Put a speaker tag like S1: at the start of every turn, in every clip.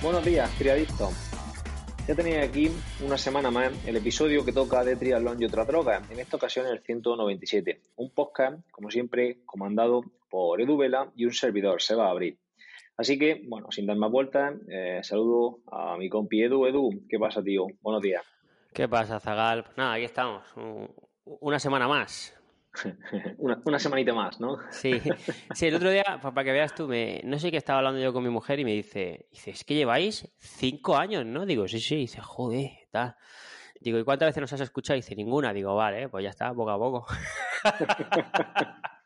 S1: Buenos días, triadictos. Ya tenéis aquí una semana más el episodio que toca de triatlón y otra droga, en esta ocasión el 197. Un podcast, como siempre, comandado por Edu Vela y un servidor, se va a abrir. Así que, bueno, sin dar más vueltas, eh, saludo a mi compi Edu. Edu, ¿qué pasa, tío? Buenos días.
S2: ¿Qué pasa, Zagal? Pues nada, aquí estamos. Una semana más.
S1: una, una, semanita más, ¿no?
S2: Sí, sí, el otro día, para que veas tú, me, no sé qué estaba hablando yo con mi mujer y me dice, dice, es que lleváis cinco años, ¿no? Digo, sí, sí, dice, joder, tal. Digo, ¿y cuántas veces nos has escuchado? Dice, ninguna. Digo, vale, pues ya está, poco a poco.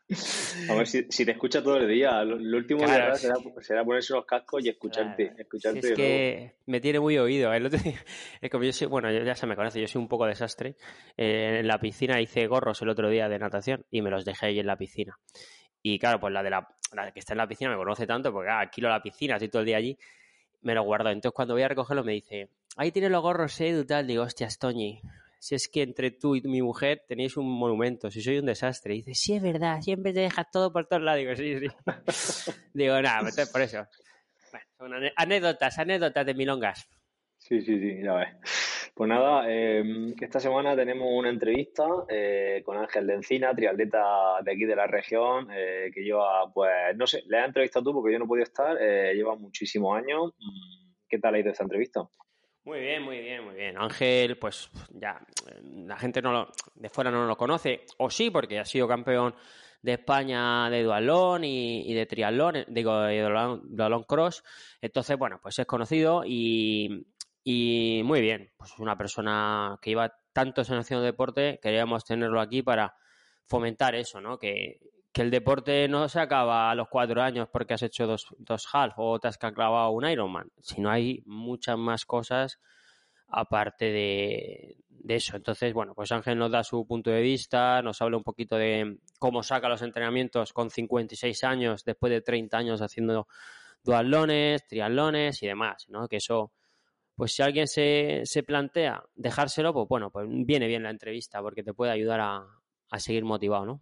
S1: A ver, si, si, te escucha todo el día, lo, último claro, será, será, ponerse los cascos y escucharte. Claro. escucharte
S2: si es que me tiene muy oído. El otro día, es como yo soy, bueno, ya se me conoce, yo soy un poco desastre. Eh, en la piscina hice gorros el otro día de natación y me los dejé ahí en la piscina. Y claro, pues la de la, la que está en la piscina me conoce tanto porque ah, alquilo la piscina, estoy todo el día allí, me lo guardo. Entonces cuando voy a recogerlo me dice, ahí tienes los gorros, Edu, tal. Digo, hostia, Toñi, si es que entre tú y mi mujer tenéis un monumento, si soy un desastre. Y dice, sí, es verdad, siempre te dejas todo por todos lados. Digo, sí, sí. Digo, nada, por eso. Bueno, son anécdotas, anécdotas de milongas.
S1: Sí, sí, sí, ya ves. Pues nada, eh, esta semana tenemos una entrevista eh, con Ángel de Encina, triatleta de aquí de la región, eh, que lleva, pues, no sé, le has entrevistado tú porque yo no podía estar, lleva muchísimos años. ¿Qué tal ha ido esta entrevista?
S2: Muy bien, muy bien, muy bien. Ángel, pues ya, la gente no lo, de fuera no lo conoce, o sí, porque ha sido campeón de España de dualón y, de triatlón, digo, de dualón, cross. Entonces, bueno, pues es conocido y, muy bien. Pues una persona que lleva tantos años haciendo deporte, queríamos tenerlo aquí para fomentar eso, ¿no? Que, que el deporte no se acaba a los cuatro años porque has hecho dos, dos half o te has clavado un Ironman, sino hay muchas más cosas aparte de, de, eso. Entonces, bueno, pues Ángel nos da su punto de vista, nos habla un poquito de cómo saca los entrenamientos con 56 años, después de 30 años haciendo dualones, triatlones y demás, ¿no? Que eso, pues si alguien se, se plantea dejárselo, pues bueno, pues viene bien la entrevista porque te puede ayudar a, a seguir motivado, ¿no?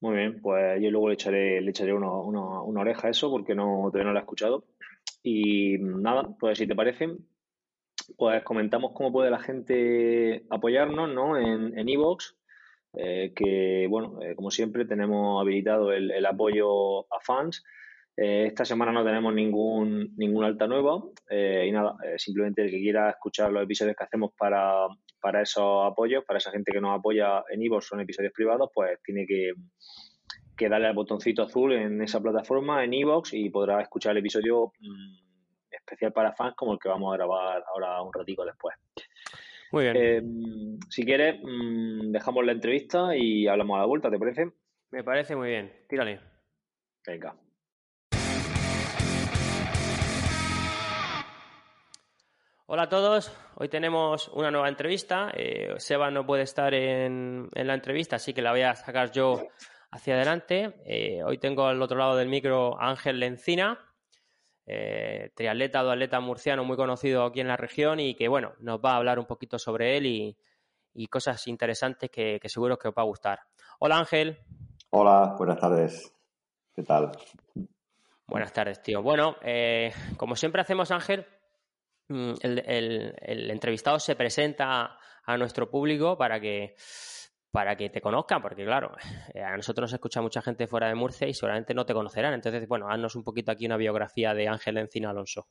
S1: Muy bien, pues yo luego le echaré, le echaré una, una, una oreja a eso porque no, todavía no lo he escuchado. Y nada, pues si te parece, pues comentamos cómo puede la gente apoyarnos ¿no? en en iVoox, eh, que bueno, eh, como siempre tenemos habilitado el, el apoyo a fans. Eh, esta semana no tenemos ningún, ningún alta nueva eh, y nada, eh, simplemente el que quiera escuchar los episodios que hacemos para, para esos apoyos, para esa gente que nos apoya en Ivo, son episodios privados, pues tiene que, que, darle al botoncito azul en esa plataforma, en Evox, y podrá escuchar el episodio mmm, especial para fans como el que vamos a grabar ahora un ratico después.
S2: Muy bien.
S1: Eh, si quieres, mmm, dejamos la entrevista y hablamos a la vuelta, ¿te parece?
S2: Me parece muy bien. Tírale.
S1: Venga.
S2: Hola a todos, hoy tenemos una nueva entrevista. Eh, Seba no puede estar en, en, la entrevista, así que la voy a sacar yo hacia adelante. Eh, hoy tengo al otro lado del micro a Ángel Lencina, eh, triatleta, duatleta murciano muy conocido aquí en la región y que, bueno, nos va a hablar un poquito sobre él y, y cosas interesantes que, que, seguro que os va a gustar. Hola Ángel.
S3: Hola, buenas tardes. ¿Qué tal?
S2: Buenas tardes, tío. Bueno, eh, como siempre hacemos, Ángel, el, el, el, entrevistado se presenta a nuestro público para que para que te conozcan, porque claro, eh, a nosotros nos escucha mucha gente fuera de Murcia y seguramente no te conocerán. Entonces, bueno, haznos un poquito aquí una biografía de Ángel Encina Alonso.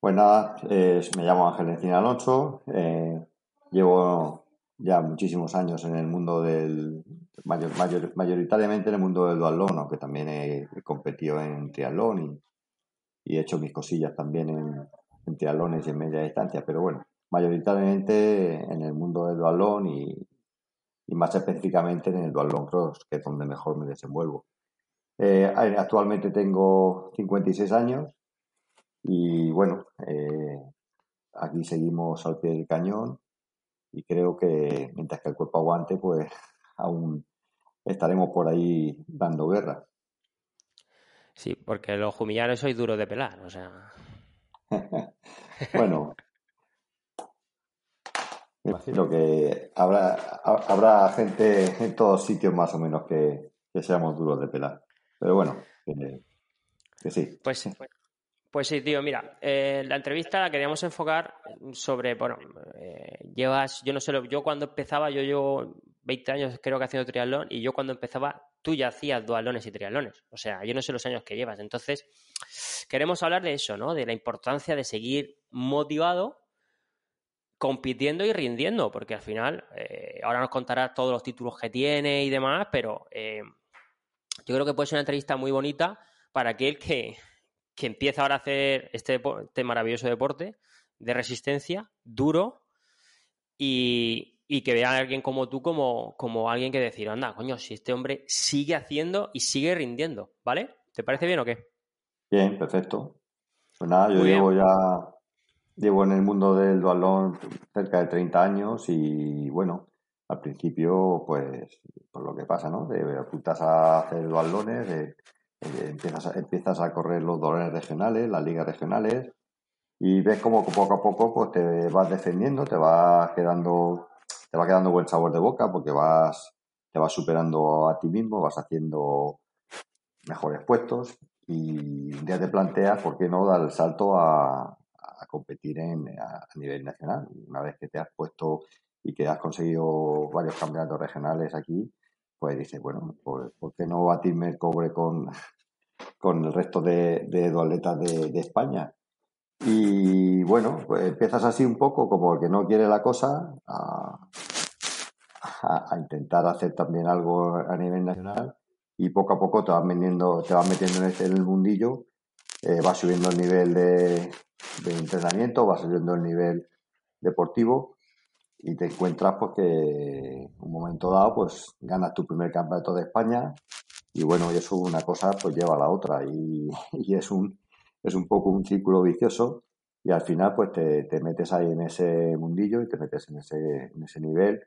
S3: Pues nada, eh, me llamo Ángel Encina Alonso, eh, llevo ya muchísimos años en el mundo del, mayor, mayor, mayoritariamente en el mundo del duatlón, aunque también he, he competido en triatlón he hecho mis cosillas también en, en triatlones y en media distancia, pero bueno, mayoritariamente en el mundo del dualón y, más específicamente en el dualón cross, que es donde mejor me desenvuelvo. Eh, actualmente tengo 56 años y bueno, eh, aquí seguimos al pie del cañón y creo que mientras que el cuerpo aguante, pues aún estaremos por ahí dando guerra.
S2: Sí, porque los jumillares soy duro de pelar, o sea.
S3: bueno, imagino que habrá, habrá gente en todos sitios más o menos que, seamos duros de pelar. Pero bueno, que, sí.
S2: Pues, pues sí, tío, mira, eh, la entrevista la queríamos enfocar sobre, bueno, eh, llevas, yo no sé, yo cuando empezaba, yo llevo 20 años creo que haciendo triatlón y yo cuando empezaba tú ya hacías dualones y triatlones. O sea, yo no sé los años que llevas. Entonces, queremos hablar de eso, ¿no? De la importancia de seguir motivado, compitiendo y rindiendo, porque al final, eh, ahora nos contarás todos los títulos que tiene y demás, pero eh, yo creo que puede ser una entrevista muy bonita para aquel que, que empieza ahora a hacer este, este maravilloso deporte de resistencia, duro y, y que vea a alguien como tú como, como alguien que decir, anda, coño, si este hombre sigue haciendo y sigue rindiendo, ¿vale? ¿Te parece bien o qué?
S3: Bien, perfecto. Pues nada, yo llevo ya, llevo en el mundo del dualón cerca de 30 años y bueno, al principio, pues, por lo que pasa, ¿no? Te apuntas a hacer dualones, empiezas, a, empiezas a correr los dualones regionales, las ligas regionales, y ves como poco a poco pues te vas defendiendo, te vas quedando te va quedando buen sabor de boca porque vas, te vas superando a ti mismo, vas haciendo mejores puestos y un día te planteas por qué no dar el salto a, competir en, a, nivel nacional. Una vez que te has puesto y que has conseguido varios campeonatos regionales aquí, pues dices, bueno, ¿por qué no batirme el cobre con, con el resto de, de de, España? Y bueno, pues empiezas así un poco como el que no quiere la cosa a, intentar hacer también algo a nivel nacional y poco a poco te vas metiendo, te vas metiendo en, este, el mundillo, eh, vas subiendo el nivel de, entrenamiento, vas subiendo el nivel deportivo y te encuentras pues que un momento dado pues ganas tu primer campeonato de España y bueno, eso una cosa pues lleva a la otra y es un es un poco un círculo vicioso y al final pues te, te, metes ahí en ese mundillo y te metes en ese, en ese nivel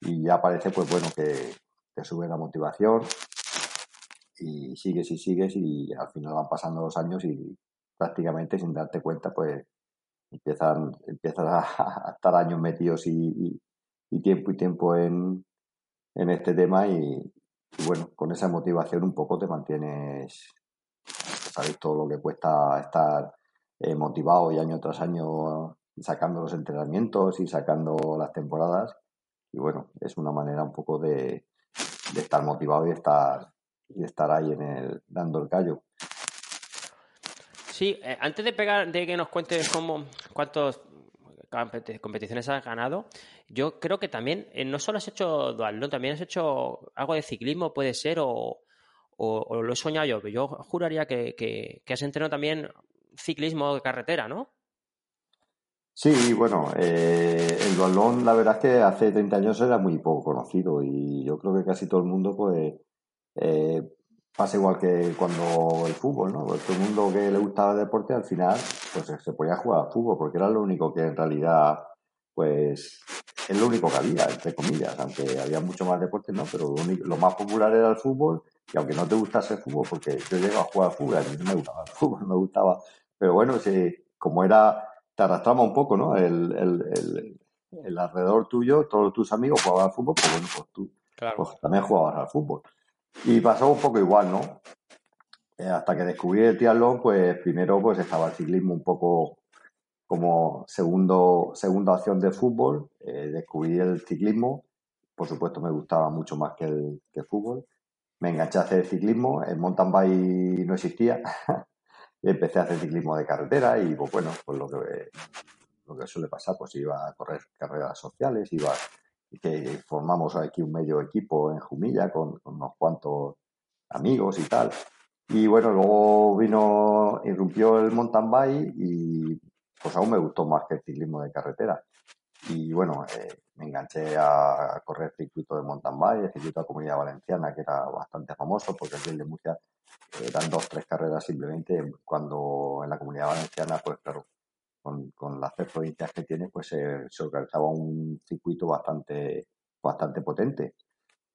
S3: y ya parece pues bueno que te sube la motivación y sigues y sigues y al final van pasando los años y prácticamente sin darte cuenta pues empiezan empiezas a, estar años metidos y, tiempo y tiempo en, en este tema y, bueno con esa motivación un poco te mantienes sabéis todo lo que cuesta estar eh, motivado y año tras año sacando los entrenamientos y sacando las temporadas y bueno, es una manera un poco de, estar motivado y estar, y estar ahí en el, dando el callo.
S2: Sí, eh, antes de pegar, de que nos cuentes cómo, cuántas competiciones has ganado, yo creo que también eh, no solo has hecho dual, también has hecho algo de ciclismo, puede ser, o, o, lo he soñado yo, yo juraría que, que, que has entrenado también ciclismo de carretera, ¿no?
S3: Sí, bueno, eh, el balón la verdad es que hace 30 años era muy poco conocido y yo creo que casi todo el mundo pues eh, pasa igual que cuando el fútbol, ¿no? Pues todo el mundo que le gustaba el deporte al final pues se podía jugar al fútbol porque era lo único que en realidad pues es lo único que había, entre comillas, aunque había mucho más deporte, ¿no? Pero lo, más popular era el fútbol y aunque no te gustase el fútbol, porque yo llego a jugar al fútbol, a mí no me gustaba el fútbol, me gustaba, pero bueno, sí, como era te arrastraba un poco, ¿no? El, el, el, alrededor tuyo, todos tus amigos jugaban al fútbol, pues bueno, pues tú pues también jugabas al fútbol. Y pasó un poco igual, ¿no? Eh, hasta que descubrí el triatlón, pues primero pues estaba el ciclismo un poco como segundo, segunda opción de fútbol. Eh, descubrí el ciclismo, por supuesto me gustaba mucho más que el, que el fútbol. Me enganché a hacer ciclismo, el mountain bike no existía, empecé a hacer ciclismo de carretera y pues bueno, pues lo que, lo que suele pasar, pues iba a correr carreras sociales, iba que formamos aquí un medio equipo en Jumilla con, unos cuantos amigos y tal. Y bueno, luego vino, irrumpió el mountain bike y pues aún me gustó más que el ciclismo de carretera. Y bueno, eh, me enganché a correr circuito de mountain bike, el circuito de Comunidad Valenciana, que era bastante famoso, porque aquí en de Murcia eran dos, tres carreras simplemente, cuando en la Comunidad Valenciana, pues claro, con, las tres provincias que tiene, pues se organizaba un circuito bastante, bastante potente.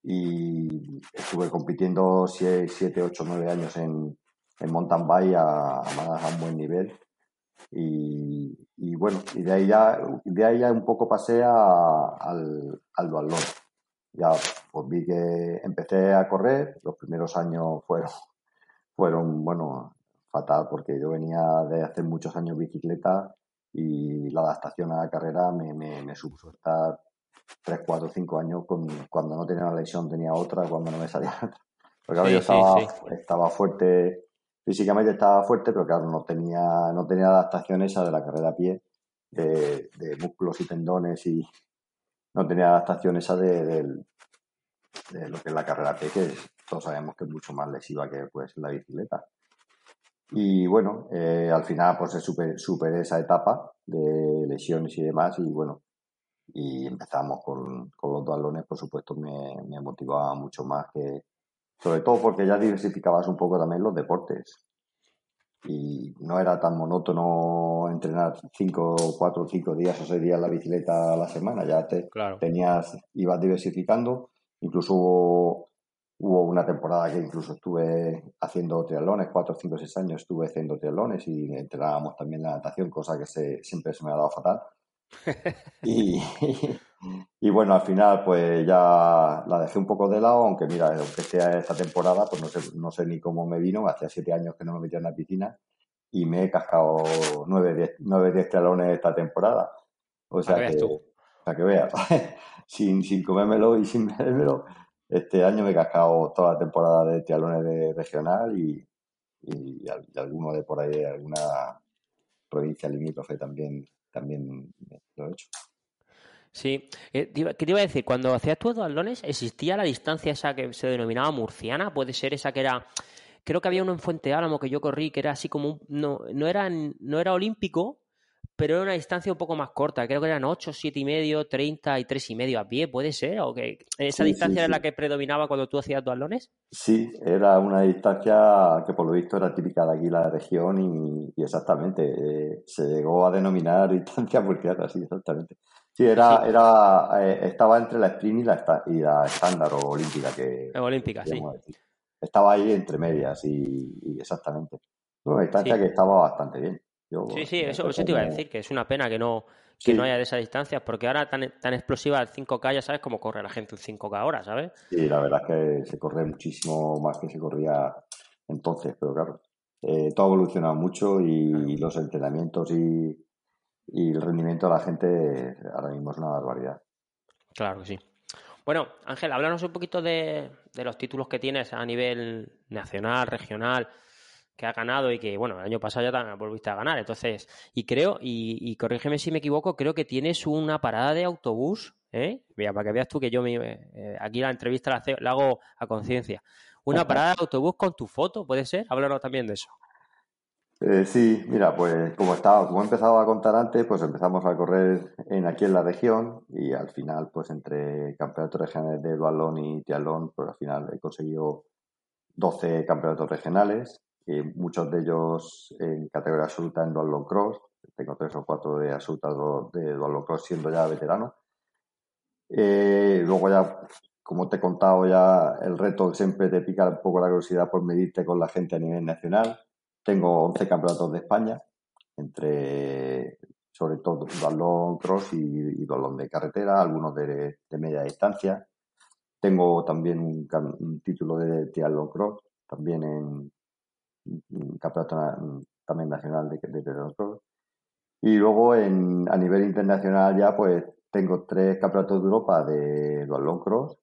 S3: Y estuve compitiendo 7, 8, 9 años en, en mountain bike a, a, un buen nivel. Y, y, bueno, y de ahí ya, de ahí ya un poco pasé al, al dualón. Ya pues vi que empecé a correr, los primeros años fueron, fueron bueno, fatal porque yo venía de hacer muchos años bicicleta y la adaptación a la carrera me, me, supuso estar 3, 4, 5 años con, cuando no tenía una lesión tenía otra, cuando no me salía otra. Porque yo estaba, estaba fuerte, físicamente estaba fuerte, pero claro, no tenía, no tenía adaptación esa de la carrera a pie, de, músculos y tendones y no tenía adaptación esa de, de, lo que es la carrera a pie, que todos sabemos que es mucho más lesiva que pues la bicicleta. Y bueno, eh, al final pues super, superé esa etapa de lesiones y demás y bueno, y empezamos con, con los balones, por supuesto me, me, motivaba mucho más que, sobre todo porque ya diversificabas un poco también los deportes. Y no era tan monótono entrenar cinco, cuatro, cinco días o seis días la bicicleta a la semana, ya te tenías, ibas diversificando, incluso Hubo una temporada que incluso estuve haciendo triatlones, cuatro, cinco, seis años estuve haciendo triatlones y entrenábamos también la natación, cosa que se, siempre se me ha dado fatal. y, y, bueno, al final pues ya la dejé un poco de lado, aunque mira, aunque sea esta temporada, pues no sé, no sé ni cómo me vino, hacía siete años que no me metía en la piscina y me he cascado nueve, diez, nueve, diez triatlones esta temporada. O sea, que, o sea que veas, sin, sin comérmelo y sin bebérmelo, este año me he cascado toda la temporada de triatlones de regional y, y, alguno de por ahí, alguna provincia limítrofe también, también lo he hecho.
S2: Sí, eh, ¿qué te iba a decir? Cuando hacías tus duatlones, ¿existía la distancia esa que se denominaba murciana? ¿Puede ser esa que era creo que había uno en Fuente Álamo que yo corrí que era así como un, no, no era no era olímpico, pero era una distancia un poco más corta. Creo que eran 8, 7 y medio, 30 y 3 y medio a pie, ¿puede ser? ¿O que esa distancia era la que predominaba cuando tú hacías duatlones?
S3: Sí, era una distancia que por lo visto era típica de aquí la región y, exactamente, eh, se llegó a denominar distancia murciana, sí, exactamente. Sí, era, era eh, estaba entre la sprint y la, y la estándar o olímpica que...
S2: Olímpica, sí.
S3: Estaba ahí entre medias y, exactamente. Una distancia que estaba bastante bien
S2: sí, sí, eso, te iba a decir, que es una pena que no, que no haya de esas distancias, porque ahora tan, tan explosiva el 5K, ya sabes cómo corre la gente un 5K ahora, ¿sabes?
S3: Sí, la verdad es que se corre muchísimo más que se corría entonces, pero claro, eh, todo ha evolucionado mucho y los entrenamientos y, el rendimiento de la gente ahora mismo es una barbaridad.
S2: Claro que sí. Bueno, Ángel, háblanos un poquito de, de los títulos que tienes a nivel nacional, regional que ha ganado y que, bueno, el año pasado ya también volviste a ganar. Entonces, y creo, y, corrígeme si me equivoco, creo que tienes una parada de autobús, ¿eh? Mira, para que veas tú que yo me, eh, aquí la entrevista la, hago a conciencia. Una parada de autobús con tu foto, ¿puede ser? Háblanos también de eso.
S3: Eh, sí, mira, pues como estaba, como he empezado a contar antes, pues empezamos a correr en aquí en la región y al final, pues entre campeonatos regionales de balón y triatlón, pues al final he conseguido 12 campeonatos regionales muchos de ellos en categoría absoluta en dual cross. Tengo tres o cuatro de absoluta de dual cross siendo ya veterano. Eh, luego ya, como te he contado ya, el reto siempre te pica un poco la curiosidad por medirte con la gente a nivel nacional. Tengo 11 campeonatos de España, entre sobre todo dual cross y, y de carretera, algunos de, media distancia. Tengo también un, título de triathlon cross, también en, campeonato también nacional de, de, Y luego en, a nivel internacional ya pues tengo tres campeonatos de Europa de dualón cross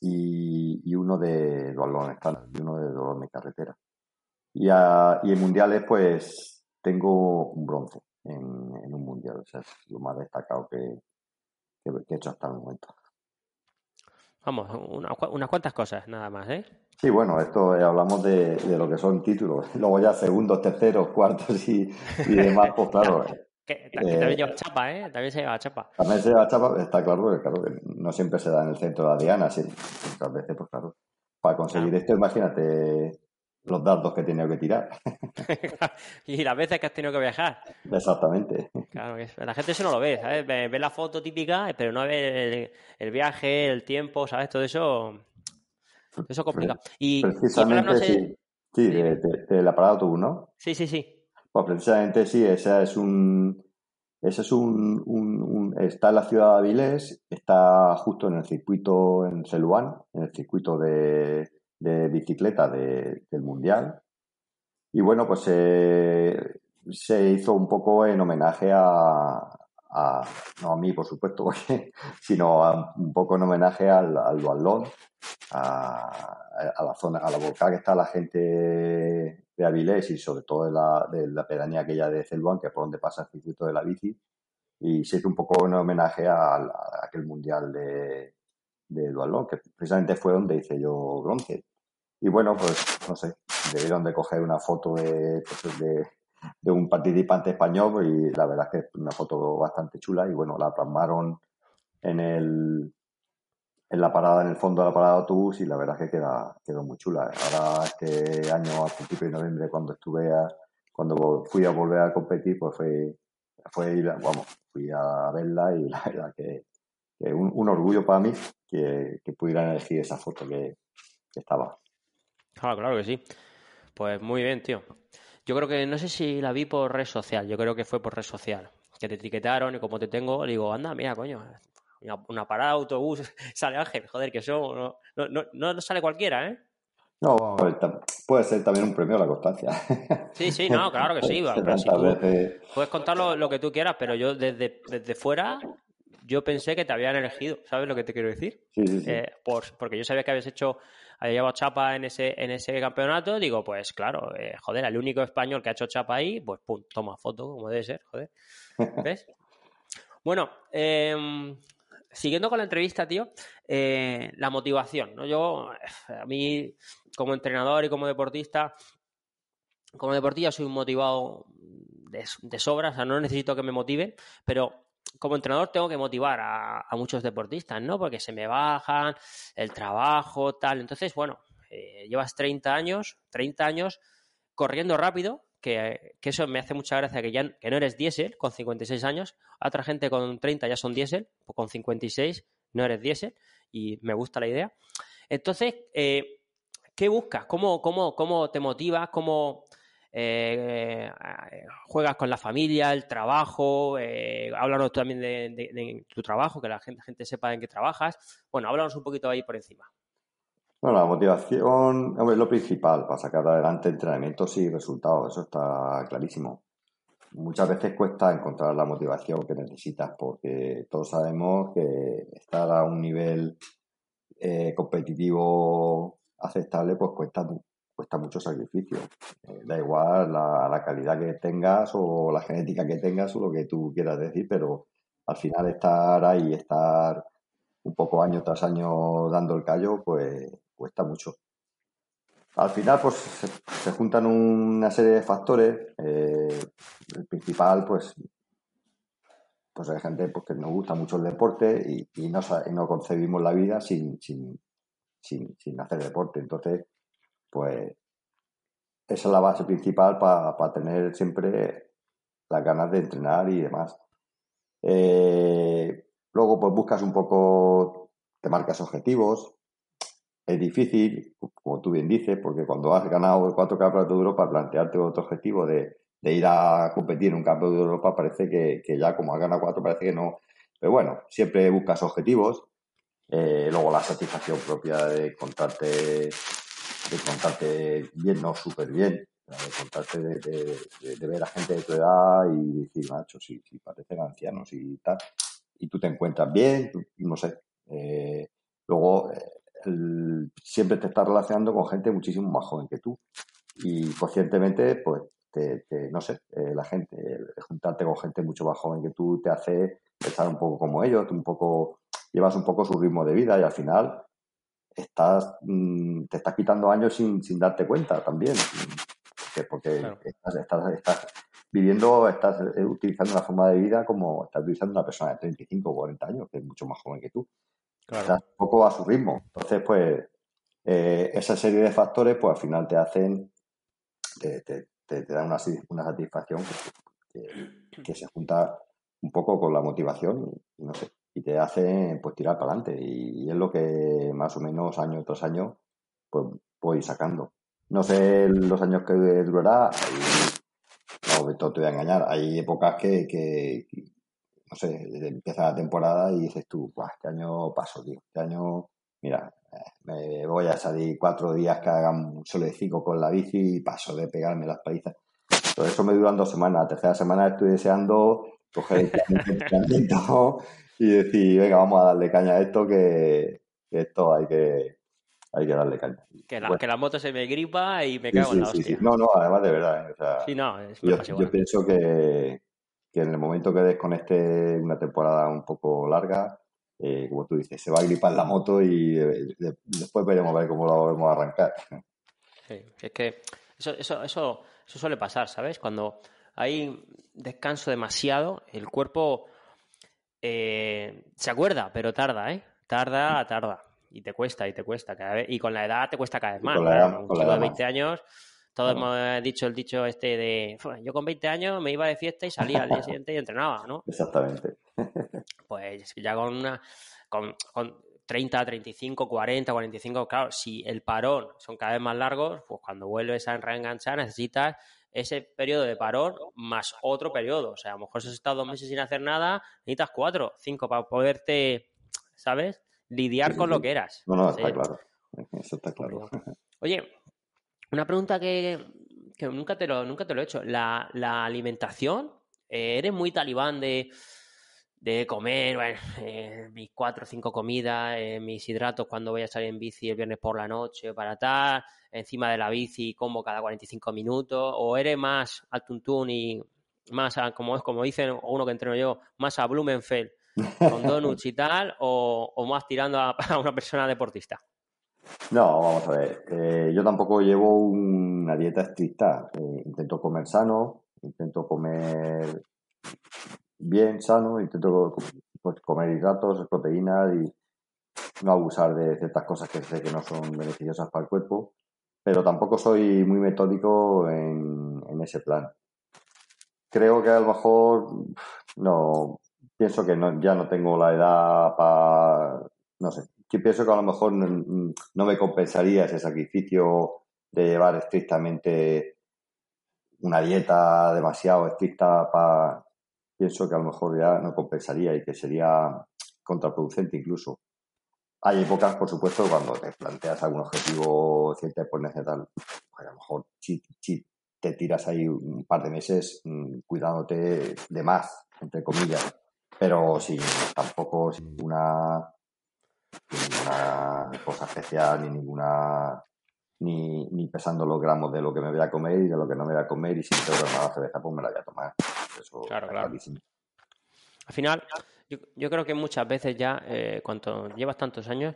S3: y, uno de dualón estándar y uno de dualón de carretera. Y, y en mundiales pues tengo un bronce en, un mundial, o sea, es lo más destacado que, que he hecho hasta el momento.
S2: vamos, unas cuantas cosas nada más, ¿eh?
S3: Sí, bueno, esto eh, hablamos de, lo que son títulos. Luego ya segundos, terceros, cuartos y, demás, pues claro.
S2: Que, también eh, lleva chapa, ¿eh? También se lleva chapa.
S3: También se lleva chapa, está claro, claro que no siempre se da en el centro de la diana, sí. Muchas veces, pues claro. Para conseguir esto, imagínate los datos que he tenido que tirar.
S2: y las veces que has tenido que viajar.
S3: Exactamente.
S2: Claro, la gente eso no lo ve, ¿sabes? Ve, la foto típica, pero no ve el, viaje, el tiempo, ¿sabes? Todo eso, eso complica. Y,
S3: precisamente, sí, sí del aparato ¿no?
S2: Sí, sí, sí.
S3: Pues precisamente sí, ese es un... Ese es un, Está en la ciudad de Avilés, está justo en el circuito en Celuán, en el circuito de, de bicicleta del Mundial. Y bueno, pues eh, se hizo un poco en homenaje a, no a mí, por supuesto, sino un poco en homenaje al, al dualón, a, la zona, a la volcán que está la gente de Avilés y sobre todo de la, de la pedanía aquella de Celuán, que es por donde pasa el circuito de la bici. Y se hizo un poco en homenaje a, aquel mundial de, de que precisamente fue donde hice yo bronce. Y bueno, pues no sé, debieron de coger una foto de, pues, de, de, un participante español y la verdad es que es una foto bastante chula y bueno, la plasmaron en el en la parada, en el fondo de la parada de autobús y la verdad es que queda, quedó muy chula. Ahora este año, a principio de noviembre, cuando estuve a, cuando fui a volver a competir, pues fue, fue vamos, fui a verla y la verdad que, que un, orgullo para mí que, que pudieran elegir esa foto que estaba.
S2: Claro, claro que sí. Pues muy bien, tío. Yo creo que no sé si la vi por red social, yo creo que fue por red social. Que te etiquetaron y como te tengo, digo, anda, mira, coño, una, parada de autobús, sale Ángel, joder, que eso no, no, no, sale cualquiera, ¿eh?
S3: No, puede ser también un premio a la constancia.
S2: Sí, sí, no, claro que sí. Puedes contar lo, que tú quieras, pero yo desde, desde fuera, yo pensé que te habían elegido. ¿Sabes lo que te quiero decir?
S3: Sí, sí, sí.
S2: Eh, por, porque yo sabía que habías hecho había llevado chapa en ese, en ese campeonato, digo, pues claro, eh, joder, el único español que ha hecho chapa ahí, pues pum, toma foto, como debe ser, joder. ¿Ves? bueno, em, siguiendo con la entrevista, tío, eh, la motivación, ¿no? Yo, a mí, como entrenador y como deportista, como deportista soy un motivado de, de sobra, o sea, no necesito que me motiven, pero como entrenador tengo que motivar a, muchos deportistas, ¿no? Porque se me bajan, el trabajo, tal. Entonces, bueno, eh, llevas 30 años, 30 años corriendo rápido, que, eso me hace mucha gracia que ya que no eres diésel con 56 años, otra gente con 30 ya son diésel, con 56 no eres diésel, y me gusta la idea. Entonces, eh, ¿qué buscas? ¿Cómo, cómo, cómo te motivas? ¿Cómo, eh, juegas con la familia, el trabajo, eh, háblanos también de, tu trabajo, que la gente, gente sepa en qué trabajas. Bueno, háblanos un poquito ahí por encima.
S3: Bueno, la motivación es lo principal para sacar adelante entrenamientos y resultados, eso está clarísimo. Muchas veces cuesta encontrar la motivación que necesitas porque todos sabemos que estar a un nivel eh, competitivo aceptable pues cuesta cuesta mucho sacrificio. Eh, da igual la, calidad que tengas o la genética que tengas o lo que tú quieras decir, pero al final estar ahí, estar un poco año tras año dando el callo, pues cuesta mucho. Al final, pues se, juntan una serie de factores. Eh, el principal, pues, pues hay gente pues, que nos gusta mucho el deporte y, no, concebimos la vida sin, sin, sin hacer deporte. Entonces, pues esa es la base principal para tener siempre las ganas de entrenar y demás. Eh, luego, pues buscas un poco, te marcas objetivos. Es difícil, como tú bien dices, porque cuando has ganado cuatro campeonatos de Europa, plantearte otro objetivo de, ir a competir en un campeonato de Europa parece que, ya como has ganado cuatro parece que no. Pero bueno, siempre buscas objetivos. Eh, luego la satisfacción propia de contarte de contarte bien, no súper bien, de contarte de, ver a gente de tu edad y decir, macho, si, si parecen ancianos y tal, y tú te encuentras bien, no sé. Eh, luego, eh, siempre te estás relacionando con gente muchísimo más joven que tú. Y conscientemente, pues, te, no sé, eh, la gente, juntarte con gente mucho más joven que tú te hace estar un poco como ellos, un poco, llevas un poco su ritmo de vida y al final estás, mm, te estás quitando años sin, sin darte cuenta también. Porque estás, estás, viviendo, estás eh, utilizando una forma de vida como estás utilizando una persona de 35 o 40 años, que es mucho más joven que tú. Estás un poco a su ritmo. Entonces, pues, eh, esa serie de factores, pues al final te hacen, te, te, te, dan una, una satisfacción que, que, se junta un poco con la motivación, no sé, y te hace pues tirar para adelante. Y, es lo que más o menos año tras año pues voy sacando. No sé los años que durará, no, todo te voy a engañar. Hay épocas que, que, no sé, empieza la temporada y dices tú, este año paso, tío, este año, mira, me voy a salir cuatro días que hagan un cinco con la bici y paso de pegarme las palizas. Todo eso me duran dos semanas. La tercera semana estoy deseando coger el entrenamiento y decir, venga, vamos a darle caña a esto, que, esto hay que, hay que darle caña.
S2: Que la, que la moto se me gripa y me cago en la hostia.
S3: No, no, además de verdad. ¿eh? yo, pienso que, que, en el momento que desconecte una temporada un poco larga, eh, como tú dices, se va a gripar la moto y eh, después veremos a ver cómo lo volvemos a arrancar.
S2: Sí, es que eso, eso, eso, eso suele pasar, ¿sabes? Cuando hay descanso demasiado, el cuerpo eh, se acuerda, pero tarda, ¿eh? Tarda, tarda. Y te cuesta, y te cuesta. Cada vez, y con la edad te cuesta cada vez más. Con, con de 20 años, todos hemos dicho el dicho este de yo con 20 años me iba de fiesta y salía al día siguiente y entrenaba, ¿no?
S3: Exactamente.
S2: pues ya con una con, con 30, 35, 40, 45, claro, si el parón son cada vez más largos, pues cuando vuelves a reenganchar necesitas ese periodo de parón más otro periodo. O sea, a lo mejor si has estado dos meses sin hacer nada, necesitas cuatro, cinco para poderte, ¿sabes? Lidiar con lo que eras.
S3: No, no, está claro. Eso está claro.
S2: Oye, una pregunta que, nunca, te lo, nunca te lo he hecho. La, alimentación, eh, ¿eres muy talibán de, de comer bueno, eh, mis cuatro o cinco comidas, eh, mis hidratos cuando voy a salir en bici el viernes por la noche para tal? encima de la bici como cada 45 minutos, o eres más al tuntún y más a, como es como dicen uno que entreno yo, más a Blumenfeld con donuts y tal, o, más tirando a, una persona deportista?
S3: No, vamos a ver. Eh, yo tampoco llevo una dieta estricta. Eh, intento comer sano, intento comer bien sano, intento pues, comer hidratos, proteínas y no abusar de ciertas cosas que sé que no son beneficiosas para el cuerpo pero tampoco soy muy metódico en, ese plan. Creo que a lo mejor no pienso que no, ya no tengo la edad para no sé. Yo pienso que a lo mejor no, me compensaría ese sacrificio de llevar estrictamente una dieta demasiado estricta para pienso que a lo mejor ya no compensaría y que sería contraproducente incluso. Hay épocas, por supuesto, cuando te planteas algún objetivo cierta ponerse tal, pues a lo mejor si, te tiras ahí un par de meses mm, cuidándote de más, entre comillas, pero sin tampoco sin ninguna, cosa especial ni ninguna ni, ni, pesando los gramos de lo que me voy a comer y de lo que no me voy a comer y si me tengo que tomar cerveza pues me la voy a tomar. Eso
S2: claro, claro. Al final, yo, yo creo que muchas veces ya, eh, cuando llevas tantos años,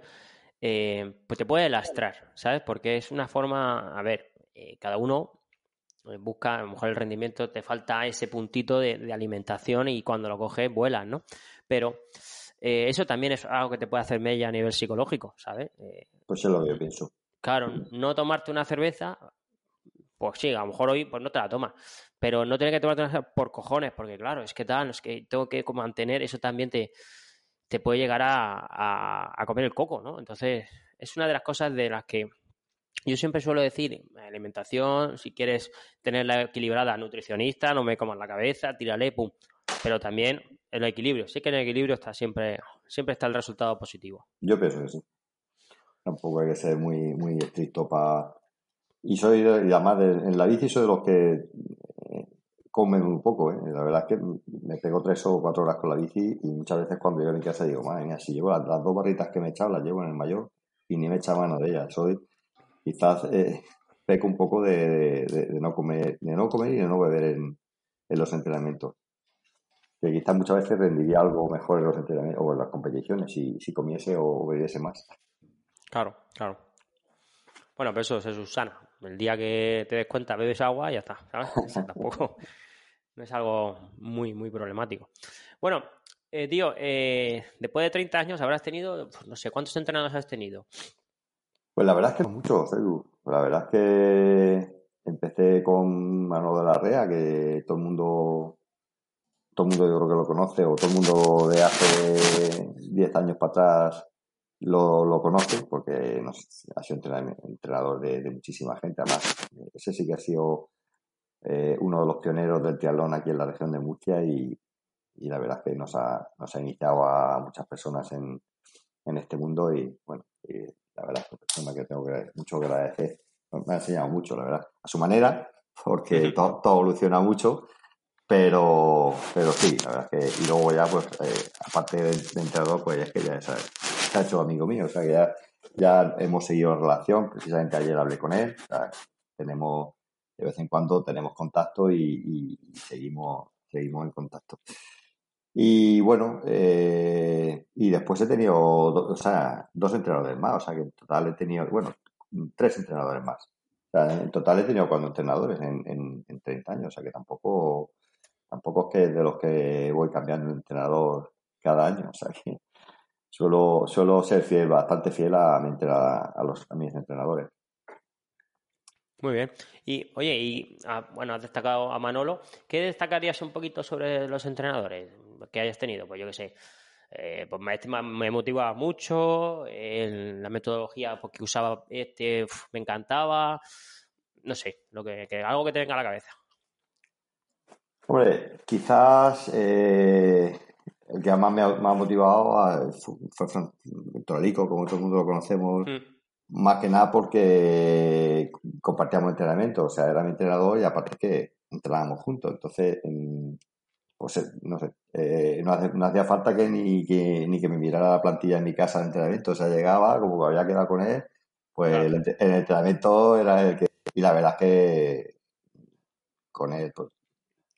S2: eh, pues te puede lastrar, ¿sabes? Porque es una forma, a ver, eh, cada uno busca, a lo mejor el rendimiento, te falta ese puntito de, alimentación y cuando lo coges vuelas, ¿no? Pero eso también es algo que te puede hacer mella a nivel psicológico, ¿sabes?
S3: pues es lo que yo pienso.
S2: Claro, no tomarte una cerveza, pues sí, a lo mejor hoy pues no te la tomas, pero no tener que tomarte por cojones, porque claro, es que tal, es que tengo que mantener, eso también te, te puede llegar a, a, comer el coco, ¿no? Entonces, es una de las cosas de las que yo siempre suelo decir, alimentación, si quieres tenerla equilibrada, nutricionista, no me comas la cabeza, tírale, pum. Pero también el equilibrio. Sé que en el equilibrio está siempre, siempre está el resultado positivo.
S3: Yo pienso que sí. Tampoco hay que ser muy, muy estricto para y soy, y además, en la bici soy de los que eh, comen un poco, ¿eh? La verdad es que me pego tres o cuatro horas con la bici y muchas veces cuando llego a mi casa digo, madre mía, si llevo las, dos barritas que me he echado, las llevo en el mayor y ni me echa mano de ellas. Soy, quizás, eh, peco un poco de, de, no comer, de no comer y de no beber en, en los entrenamientos. Que quizás muchas veces rendiría algo mejor en los entrenamientos o en las competiciones si, si comiese o bebiese más.
S2: Claro, claro. Bueno, pero eso se subsana. El día que te des cuenta, bebes agua y ya está, ¿sabes? tampoco no es algo muy, muy problemático. Bueno, eh, tío, eh, después de 30 años habrás tenido, no sé, ¿cuántos entrenadores has tenido?
S3: Pues la verdad es que muchos, Edu. La verdad es que empecé con Mano de la Rea, que todo el mundo, todo el mundo yo creo que lo conoce, o todo el mundo de hace 10 años para atrás lo, lo conoce, porque ha sido entrenador de, muchísima gente. Además, ese sí que ha sido eh, uno de los pioneros del triatlón aquí en la región de Murcia y, la verdad es que nos ha, nos ha iniciado a muchas personas en, en este mundo y bueno, la verdad es una persona que tengo que, mucho que agradecer. Me ha enseñado mucho, la verdad, a su manera, porque todo, evoluciona mucho, pero, pero sí, la verdad es que, y luego ya, pues, eh, aparte de, entrenador, pues es que ya se ha hecho amigo mío, o sea que ya, ya hemos seguido relación, precisamente ayer hablé con él, tenemos, de vez en cuando tenemos contacto y, y seguimos, seguimos en contacto. Y bueno, eh, y después he tenido o sea, dos entrenadores más, o sea que en total he tenido, bueno, tres entrenadores más. O sea, en total he tenido cuatro entrenadores en, en, en 30 años, o sea que tampoco, tampoco es que de los que voy cambiando de entrenador cada año, o sea que suelo, suelo ser fiel, bastante fiel a, mi a, los, a mis entrenadores.
S2: Muy bien. Y oye, y ah, bueno, has destacado a Manolo. ¿Qué destacarías un poquito sobre los entrenadores que hayas tenido? Pues yo qué sé. Eh, pues me, me motivaba mucho, la metodología pues, que usaba este me encantaba, no sé, lo que, algo que te venga a la cabeza.
S3: Hombre, quizás eh, el que más me ha, motivado fue, Francisco Toralico, como todo el mundo lo conocemos. Mm más que nada porque compartíamos entrenamiento, o sea, era mi entrenador y aparte que entrenábamos juntos. Entonces, pues eh, no sé, eh, no, hacía falta que ni, que ni que me mirara la plantilla en mi casa de entrenamiento. O sea, llegaba, como que había quedado con él, pues el, entrenamiento era el que. Y la verdad es que con él, pues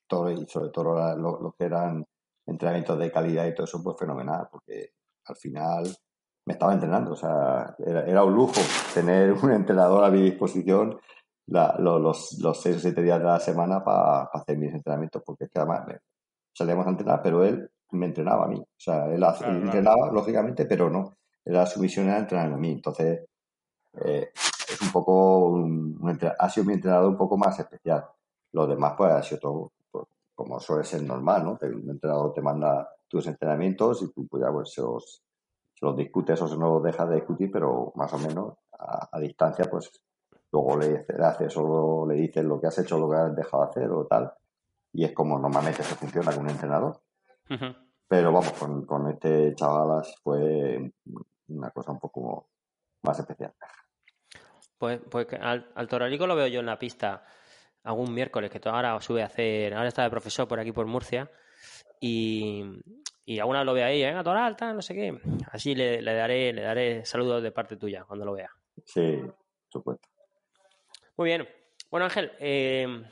S3: todo y sobre todo lo que eran entrenamientos de calidad y todo eso, pues fenomenal, porque al final me estaba entrenando. O sea, era, un lujo tener un entrenador a mi disposición los, los, seis o siete días de la semana para hacer mis entrenamientos, porque es que además salíamos a entrenar, pero él me entrenaba a mí. O sea, él, entrenaba, lógicamente, pero no. Era su misión era entrenar a mí. Entonces, eh, es un poco, un, ha sido mi entrenador un poco más especial. Los demás, pues, ha sido todo como suele ser normal, ¿no? Un entrenador te manda tus entrenamientos y tú, pues, ya, pues, os, los discute, eso se no los deja de discutir, pero más o menos a, distancia, pues luego le, le haces o le dices lo que has hecho, lo que has dejado de hacer o tal. Y es como normalmente se funciona con un entrenador. Pero vamos, con, con este chavalas fue una cosa un poco más especial.
S2: Pues, pues al, al Toralico lo veo yo en la pista algún miércoles, que ahora sube a hacer, ahora está de profesor por aquí por Murcia, y, y alguna lo vea ahí, venga, toda alta, no sé qué. Así le, daré, le daré saludos de parte tuya cuando lo vea.
S3: Sí, supuesto.
S2: Muy bien. Bueno, Ángel, eh,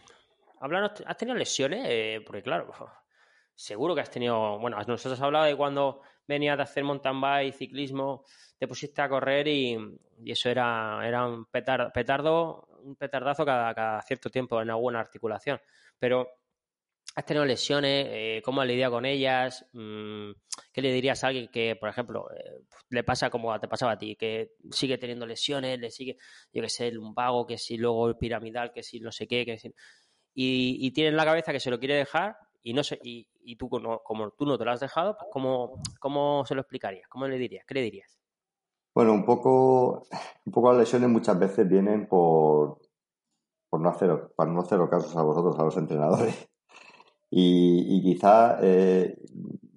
S2: ¿has tenido lesiones? Eh, porque claro, seguro que has tenido, bueno, nosotros has hablado de cuando venías de hacer mountain bike, ciclismo, te pusiste a correr y, eso era, era un petardo, un petardazo cada, cierto tiempo en alguna articulación. Pero ¿Has tenido lesiones? Eh, ¿Cómo has lidiado con ellas? Mm, ¿Qué le dirías a alguien que, por ejemplo, eh, le pasa como te pasaba a ti, que sigue teniendo lesiones, le sigue, yo qué sé, el lumbago, que si luego el piramidal, que si no sé qué, que si... Y, y tiene en la cabeza que se lo quiere dejar y no sé, y, y tú como, tú no te lo has dejado, pues ¿cómo, ¿cómo se lo explicarías? ¿Cómo le dirías? ¿Qué le dirías?
S3: Bueno, un poco, un poco las lesiones muchas veces vienen por, por no hacer, para no hacer casos a vosotros, a los entrenadores. Y, y quizá eh,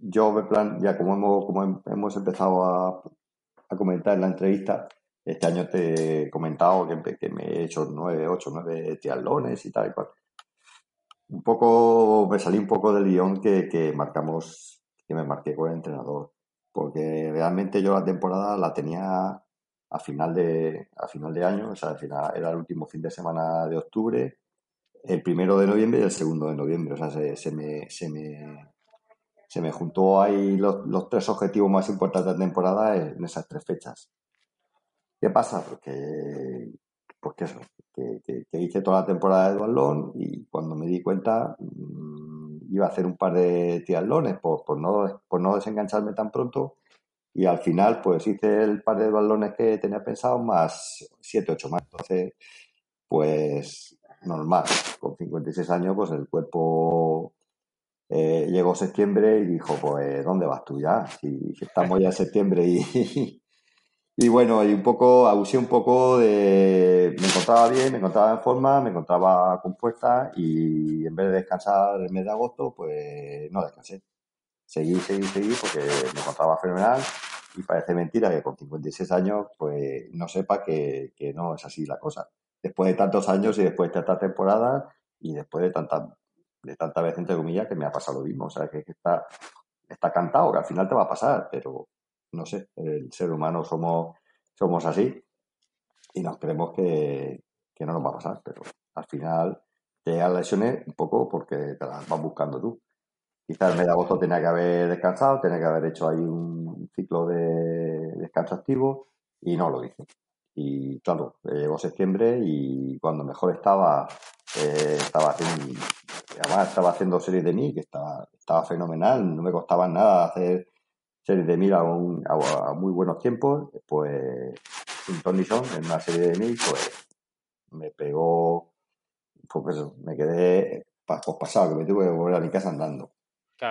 S3: yo, me plan, ya como hemos, como hemos empezado a, comentar en la entrevista, este año te he comentado que, que me he hecho nueve, ocho, nueve triatlones y tal y cual. Un poco, me salí un poco del guion que, que marcamos, que me marqué con el entrenador. Porque realmente yo la temporada la tenía a final de, a final de año, o sea, era el último fin de semana de octubre el primero de noviembre y el segundo de noviembre. O sea, se, me, se, me, se me juntó ahí los, los, tres objetivos más importantes de la temporada en esas tres fechas. ¿Qué pasa? Pues que, pues que eso, que, hice toda la temporada de dualón y cuando me di cuenta mm, iba a hacer un par de triatlones por, por, no, por no desengancharme tan pronto y al final pues hice el par de balones que tenía pensado más 7, 8 más. Entonces, pues normal, con 56 años pues el cuerpo eh, llegó septiembre y dijo, pues ¿dónde vas tú ya? Si, estamos ya en septiembre y, Y bueno, y un poco, abusé un poco de. Me encontraba bien, me encontraba en forma, me encontraba compuesta y en vez de descansar el mes de agosto, pues no descansé. Seguí, seguí, seguí porque me encontraba fenomenal y parece mentira que con 56 años, pues no sepa que, que no es así la cosa. Después de tantos años y después de tantas temporadas y después de tantas de tanta vez, entre comillas, que me ha pasado lo mismo. O sea, que, que está, está cantado, que al final te va a pasar, pero no sé, el ser humano somos, somos así y nos creemos que, no nos va a pasar, pero al final te llegan lesiones un poco porque te las vas buscando tú. Quizás el mes de agosto tenía que haber descansado, tenía que haber hecho ahí un ciclo de descanso activo y no lo hice. Y claro, llegó septiembre y cuando mejor estaba, eh, estaba haciendo, además estaba haciendo series de mí, que estaba, estaba fenomenal, no me costaba nada hacer serie de mil a, muy buenos tiempos, pues un Tony Son en una serie de mil, pues me pegó, pues me quedé pues pasado, que me tuve que volver a mi casa andando.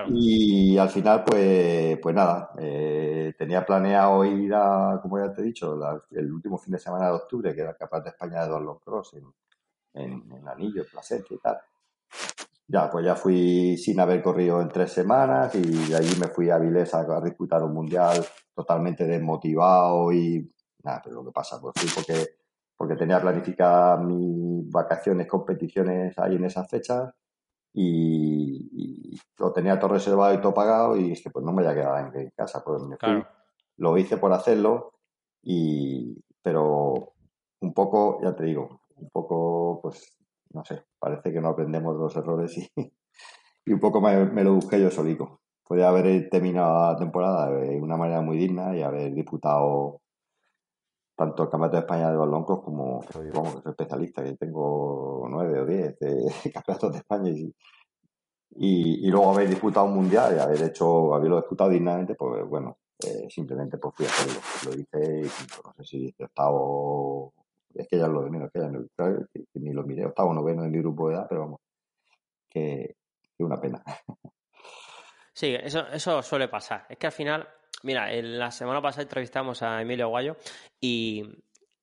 S3: Y al final, pues, pues nada, eh, tenía planeado ir a, como ya te he dicho, el último fin de semana de octubre, que era Campeonato de España de Don Cross en, en, en Anillo, en Plasencia y tal. Ya, pues ya fui sin haber corrido en tres semanas y de allí me fui a Vilesa a disputar un mundial totalmente desmotivado y nada, pero lo que pasa, pues fui porque, porque tenía planificadas mis vacaciones, competiciones ahí en esas fechas y, lo tenía todo reservado y todo pagado y es que pues no me voy a quedar en, casa, pues me fui, lo hice por hacerlo y, pero un poco, ya te digo, un poco pues no sé, parece que no aprendemos de los errores y, y un poco me, lo busqué yo solico. Podría haber terminado la temporada de una manera muy digna y haber disputado tanto el Campeonato de España de baloncos como, vamos, soy especialista, que tengo nueve o diez de campeonatos de España y, y, luego haber disputado un mundial y haber hecho, haberlo disputado dignamente, pues bueno, eh, simplemente pues fui a hacerlo. Lo hice y no sé si estado es que ya lo de menos, que ya no, ni lo miré, octavo noveno en mi grupo de edad, pero vamos, que, una pena.
S2: Sí, eso, eso suele pasar. Es que al final, mira, la semana pasada entrevistamos a Emilio Guayo y,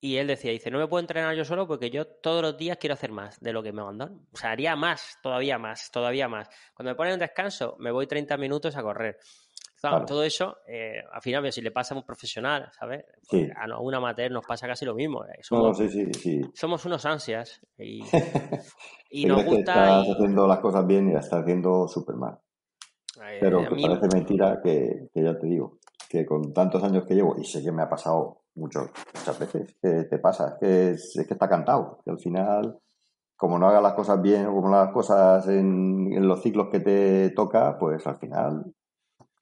S2: y él decía, dice, no me puedo entrenar yo solo porque yo todos los días quiero hacer más de lo que me mandan. O sea, haría más, todavía más, todavía más. Cuando me ponen un descanso, me voy 30 minutos a correr. Todo eso, eh, al final, si le pasa a un profesional, ¿sabes? Pues a un amateur nos pasa casi lo mismo. Eh.
S3: Somos, sí, sí, sí.
S2: somos unos ansias y,
S3: y nos gusta. Estás haciendo las cosas bien y las estás haciendo súper mal. Eh, Pero que parece mentira que, ya te digo, que con tantos años que llevo, y sé que me ha pasado mucho, muchas veces, que te pasa, es que, es que está cantado, que al final como no hagas las cosas bien o como no hagas las cosas en, en, los ciclos que te toca, pues al final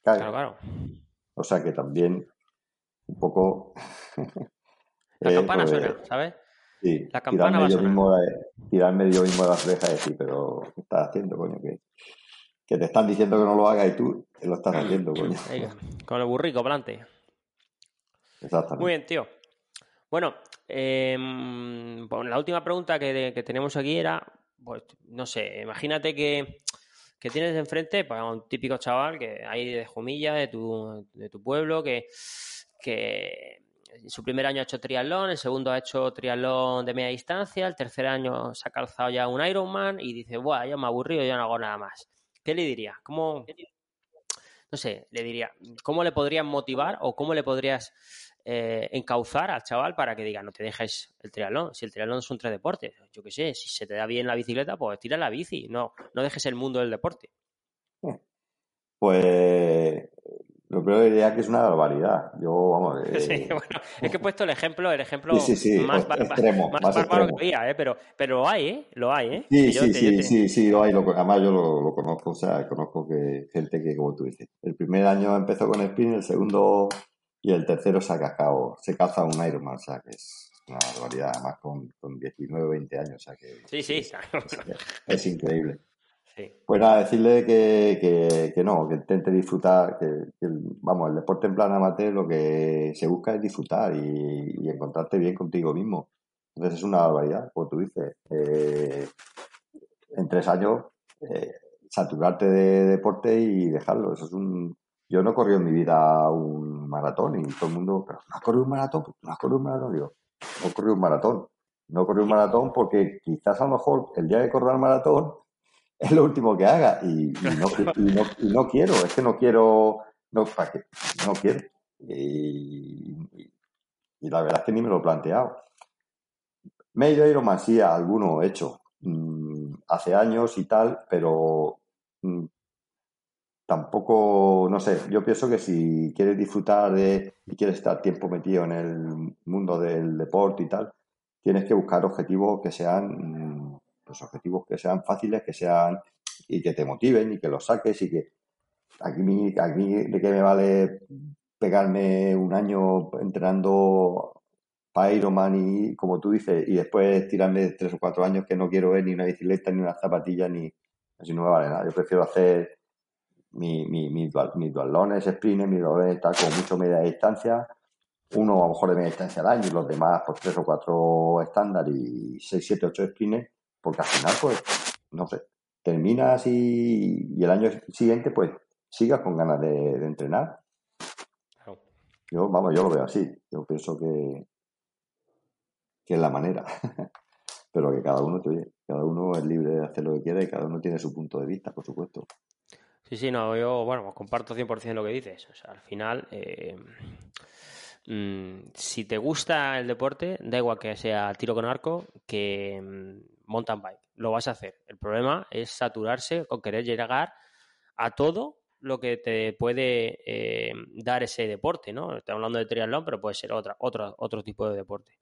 S2: Claro, claro.
S3: O sea que también un poco...
S2: La campana pues, suena, ¿sabes?
S3: Sí, la campana va a sonar. Mismo de, tirarme yo mismo de las orejas y decir, pero ¿qué estás haciendo, coño? Que, que te están diciendo que no lo hagas y tú lo estás haciendo, coño.
S2: con el burrico, plante. Exactamente. Muy bien, tío. Bueno, eh, la última pregunta que, que tenemos aquí era, pues, no sé, imagínate que que tienes enfrente, pues un típico chaval que hay de Jumilla, de tu, de tu pueblo, que, que en su primer año ha hecho triatlón, el segundo ha hecho triatlón de media distancia, el tercer año se ha calzado ya un Ironman y dice, Buah, ya me aburrido, ya no hago nada más. ¿Qué le diría? ¿Cómo, no sé, le diría, ¿cómo le podrías motivar o cómo le podrías eh, encauzar al chaval para que diga, no te dejes el triatlón. Si el triatlón es un tres deportes, yo qué sé, si se te da bien la bicicleta, pues tira la bici, no, no dejes el mundo del deporte.
S3: Pues lo primero diría que es una barbaridad. Yo, vamos.
S2: Sí, bueno, es que he puesto el ejemplo, el ejemplo más, extremo, más, bárbaro que había, ¿eh? pero, pero lo hay, ¿eh? Lo hay, ¿eh?
S3: Sí, sí, sí, sí, sí, lo hay. Lo, además, yo lo, lo, conozco, o sea, conozco que gente que, como tú dices, el primer año empezó con spin, el segundo y el tercero se ha cascado, se caza un Ironman, o sea que es una barbaridad, además con, con 19 20 años, o sea que
S2: sí, sí,
S3: es, increíble. Pues nada, decirle que, que, no, que intente disfrutar, que, vamos, el deporte en plan amateur lo que se busca es disfrutar y, encontrarte bien contigo mismo. Entonces es una barbaridad, como tú dices. Eh, en tres años, eh, saturarte de deporte y dejarlo. Eso es un, yo no he corrido en mi vida un maratón y todo el mundo, pero no has corrido un maratón, no has corrido un maratón. Digo, no he corrido un maratón. No he corrido un maratón porque quizás a lo mejor el día de correr el maratón es lo último que haga y, no, quiero, es que no quiero, no, ¿para qué? no quiero. Y, la verdad es que ni me lo he planteado. Medio Ironman sí, alguno he hecho mm, hace años y tal, pero mm, tampoco, no sé, yo pienso que si quieres disfrutar de y quieres estar tiempo metido en el mundo del deporte y tal, tienes que buscar objetivos que sean, pues objetivos que sean fáciles, que sean y que te motiven y que los saques y que aquí, aquí de qué me vale pegarme un año entrenando para Ironman y como tú dices y después tirarme tres o cuatro años que no quiero ver ni una bicicleta ni una zapatilla ni así no me vale nada. Yo prefiero hacer mi, mi, mis, mis dualones, sprint, mis dualones está con mucho media distancia, uno a lo mejor de media distancia al año y los demás pues tres o cuatro estándar y seis, siete, ocho sprints, porque al final pues, no sé, terminas y, y el año siguiente pues sigas con ganas de, entrenar. Yo, vamos, yo lo veo así. Yo pienso que, que es la manera. Pero que cada uno, cada uno es libre de hacer lo que quiera y cada uno tiene su punto de vista, por supuesto.
S2: Sí, sí, no, yo, bueno, pues comparto 100% lo que dices. O sea, al final, eh, mm, si te gusta el deporte, da igual que sea tiro con arco que mm, mountain bike, lo vas a hacer. El problema es saturarse con querer llegar a todo lo que te puede eh, dar ese deporte, ¿no? Estamos hablando de triatlón, pero puede ser otra, otra, otro tipo de deporte.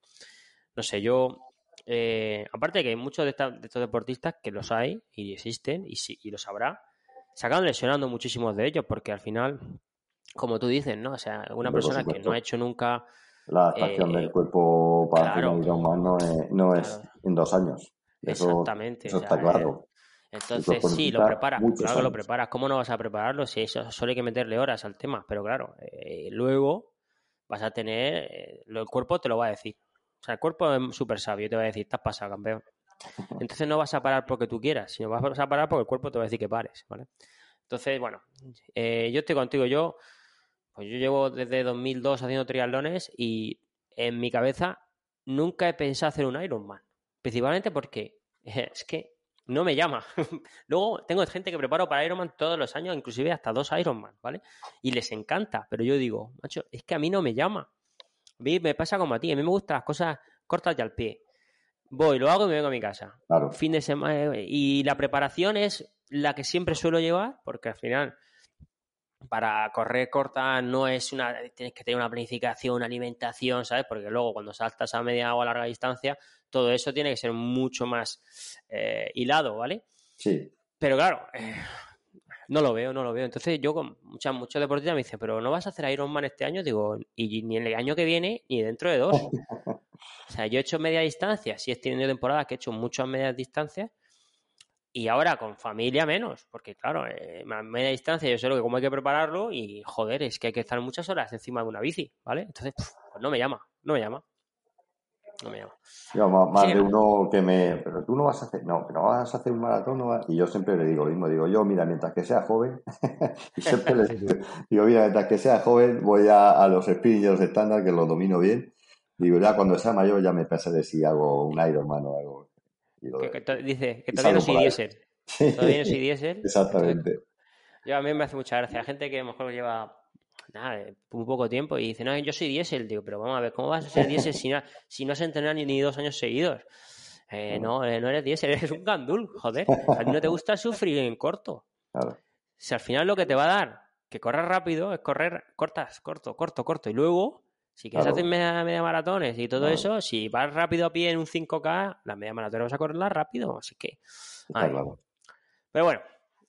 S2: No sé, yo, eh, aparte de que hay muchos de, estos deportistas que los hay y existen y, y los habrá, se acaban lesionando muchísimos de ellos porque al final, como tú dices, ¿no? O sea, una persona que no ha hecho nunca...
S3: La adaptación del eh, cuerpo para hacer un no es, no es en dos años. Exactamente. Eso está claro.
S2: Entonces, sí, lo preparas, claro que lo preparas. ¿Cómo no vas a prepararlo? Si eso solo hay que meterle horas al tema, pero claro, eh, luego vas a tener, eh, el cuerpo te lo va a decir. O sea, el cuerpo es súper sabio y te va a decir, estás pasado, campeón. Entonces no vas a parar porque tú quieras, sino vas a parar porque el cuerpo te va a decir que pares, ¿vale? Entonces, bueno, eh, yo estoy contigo, yo, pues yo llevo desde 2002 haciendo triatlones y en mi cabeza nunca he pensado hacer un Ironman, principalmente porque es que no me llama. Luego tengo gente que preparo para Ironman todos los años, inclusive hasta dos Ironman, ¿vale? Y les encanta, pero yo digo, macho, es que a mí no me llama. A me pasa como a ti, a mí me gustan las cosas cortas y al pie voy, lo hago y me vengo a mi casa.
S3: Claro.
S2: Fin de semana. Y la preparación es la que siempre suelo llevar, porque al final, para correr corta no es una. Tienes que tener una planificación, una alimentación, ¿sabes? Porque luego cuando saltas a media o a larga distancia, todo eso tiene que ser mucho más eh, hilado, ¿vale?
S3: Sí.
S2: Pero claro, eh, no lo veo, no lo veo. Entonces yo con muchas, muchos deportistas me dicen, pero no vas a hacer Ironman este año, digo, y ni el año que viene, ni dentro de dos. o sea, yo he hecho media distancia, sí he tenido temporadas que he hecho muchas medias distancias, y ahora con familia menos, porque claro, eh, media distancia yo sé lo que cómo hay que prepararlo, y joder, es que hay que estar muchas horas encima de una bici, ¿vale? Entonces, pues no me llama, no me llama no me llama.
S3: más, de uno que me. Pero tú no vas a hacer. No, no vas a hacer un maratón. No y yo siempre le digo lo mismo. Digo, yo, mira, mientras que sea joven. y siempre le digo, mira, mientras que sea joven, voy a, los sprints y los estándar, que los domino bien. Digo, ya cuando sea mayor, ya me pasa de si hago un Ironman o algo.
S2: dice que todavía no soy diésel. Todavía no soy diésel.
S3: Exactamente.
S2: yo a mí me hace mucha gracia. Gente que a lo mejor lleva nada, un poco tiempo y dice, no, yo soy diésel, digo, pero vamos a ver, ¿cómo vas a ser diésel si no, si no has entrenado ni, ni dos años seguidos? Eh, no, eh, no eres diésel, eres un gandul, joder. A ti no te gusta sufrir en corto. Si al final lo que te va a dar que correr rápido es correr cortas, corto, corto, corto. Y luego, si quieres hacer media, media, maratones y todo eso, si vas rápido a pie en un 5K, la media maratón vas a correrla rápido. Así que. Pero bueno,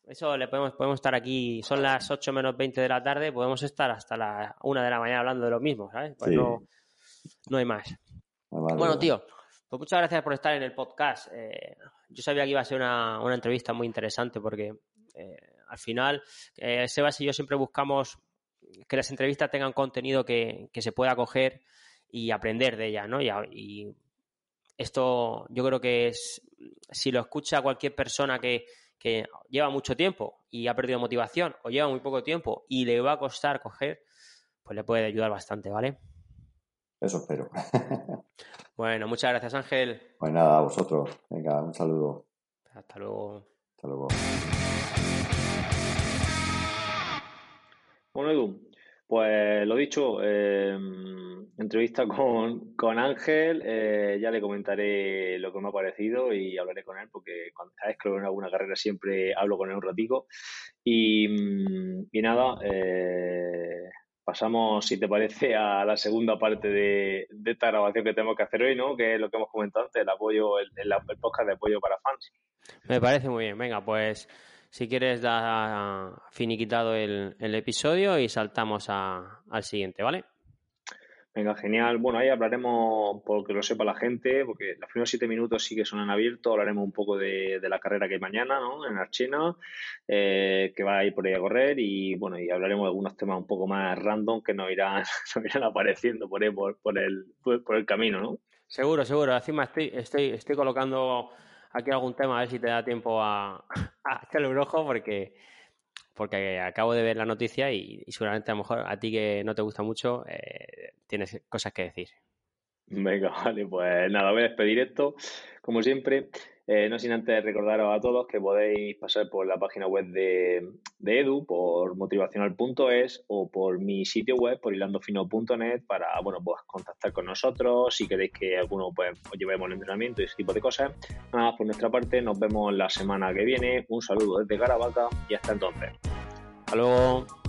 S2: Eso le podemos, podemos estar aquí, son las 8 menos 20 de la tarde, podemos estar hasta la 1 de la mañana hablando de lo mismo, ¿sabes? Pues no, no hay más. bueno, tío, pues muchas gracias por estar en el podcast. Eh, yo sabía que iba a ser una, una entrevista muy interesante porque eh, al final, eh, Sebas y yo siempre buscamos que las entrevistas tengan contenido que, se pueda coger y aprender de ellas, ¿no? Y, esto yo creo que es, si lo escucha cualquier persona que, lleva mucho tiempo y ha perdido motivación o lleva muy poco tiempo y le va a costar coger, pues le puede ayudar bastante, ¿vale?
S3: Eso espero.
S2: bueno, muchas gracias, Ángel.
S3: Pues nada, a vosotros. Venga, un saludo.
S2: Hasta luego.
S3: Hasta luego.
S1: Bueno, Edu, pues lo dicho, em, entrevista con, con Ángel, eh, ya le comentaré lo que me ha parecido y hablaré con él porque cuando sabes que en alguna carrera siempre hablo con él un ratico. Y, mm, y nada, eh, pasamos, si te parece, a la segunda parte de, esta grabación que tenemos que hacer hoy, ¿no? Que es lo que hemos comentado antes, el apoyo, el, el podcast de apoyo para fans.
S2: Me parece muy bien. Venga, pues si quieres, da finiquitado el, el episodio y saltamos al siguiente, ¿vale?
S1: Venga, genial. Bueno, ahí hablaremos, porque lo sepa la gente, porque los primeros siete minutos sí que son en abierto. Hablaremos un poco de, la carrera que hay mañana, ¿no? En Archena, eh, que va a ir por ahí a correr. Y bueno, y hablaremos de algunos temas un poco más random que nos irán, irán apareciendo por ahí, por, por, el, por, el camino, ¿no?
S2: Seguro, seguro. Encima estoy, estoy, estoy colocando aquí algún tema, a ver si te da tiempo a, a echarle un ojo, porque, porque acabo de ver la noticia y, seguramente a lo mejor a ti que no te gusta mucho eh, tienes cosas que decir.
S1: Venga, vale, pues nada, voy a despedir esto. Como siempre, eh, no sin antes recordaros a todos que podéis pasar por la página web de, Edu, por motivacional.es o por mi sitio web, por hilandofino.net, para bueno, pues contactar con nosotros si queréis que alguno pues, os llevemos el entrenamiento y ese tipo de cosas. Nada, por nuestra parte, nos vemos la semana que viene. Un saludo desde Caravaca y hasta entonces.
S2: Hasta luego.